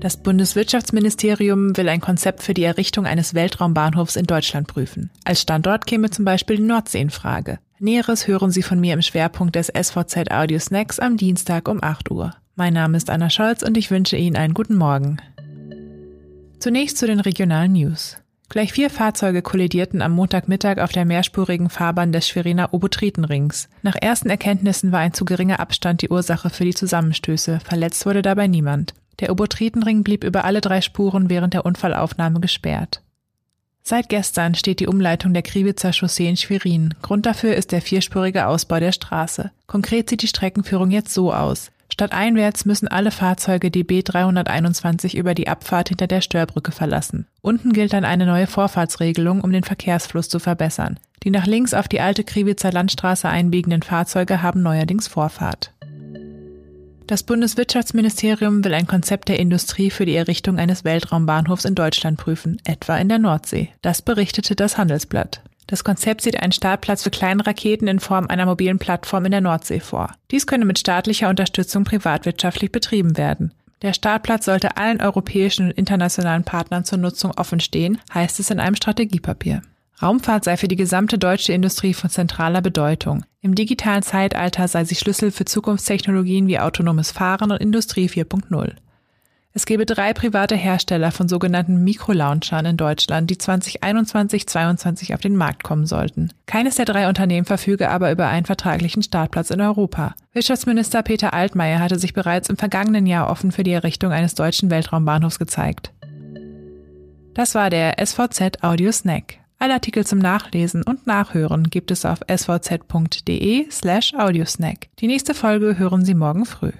Das Bundeswirtschaftsministerium will ein Konzept für die Errichtung eines Weltraumbahnhofs in Deutschland prüfen. Als Standort käme zum Beispiel die Nordsee in Frage. Näheres hören Sie von mir im Schwerpunkt des SVZ Audio Snacks am Dienstag um 8 Uhr. Mein Name ist Anna Scholz und ich wünsche Ihnen einen guten Morgen. Zunächst zu den regionalen News. Gleich vier Fahrzeuge kollidierten am Montagmittag auf der mehrspurigen Fahrbahn des Schweriner Obotritenrings. Nach ersten Erkenntnissen war ein zu geringer Abstand die Ursache für die Zusammenstöße. Verletzt wurde dabei niemand. Der Obotritenring blieb über alle drei Spuren während der Unfallaufnahme gesperrt. Seit gestern steht die Umleitung der Kriwitzer Chaussee in Schwerin. Grund dafür ist der vierspurige Ausbau der Straße. Konkret sieht die Streckenführung jetzt so aus. Statt einwärts müssen alle Fahrzeuge die B321 über die Abfahrt hinter der Störbrücke verlassen. Unten gilt dann eine neue Vorfahrtsregelung, um den Verkehrsfluss zu verbessern. Die nach links auf die alte Kriwitzer Landstraße einbiegenden Fahrzeuge haben neuerdings Vorfahrt. Das Bundeswirtschaftsministerium will ein Konzept der Industrie für die Errichtung eines Weltraumbahnhofs in Deutschland prüfen, etwa in der Nordsee. Das berichtete das Handelsblatt. Das Konzept sieht einen Startplatz für kleine Raketen in Form einer mobilen Plattform in der Nordsee vor. Dies könne mit staatlicher Unterstützung privatwirtschaftlich betrieben werden. Der Startplatz sollte allen europäischen und internationalen Partnern zur Nutzung offen stehen, heißt es in einem Strategiepapier. Raumfahrt sei für die gesamte deutsche Industrie von zentraler Bedeutung. Im digitalen Zeitalter sei sie Schlüssel für Zukunftstechnologien wie autonomes Fahren und Industrie 4.0. Es gebe drei private Hersteller von sogenannten Mikrolaunchern in Deutschland, die 2021-22 auf den Markt kommen sollten. Keines der drei Unternehmen verfüge aber über einen vertraglichen Startplatz in Europa. Wirtschaftsminister Peter Altmaier hatte sich bereits im vergangenen Jahr offen für die Errichtung eines deutschen Weltraumbahnhofs gezeigt. Das war der SVZ Audio Snack. Alle Artikel zum Nachlesen und Nachhören gibt es auf svz.de slash audiosnack. Die nächste Folge hören Sie morgen früh.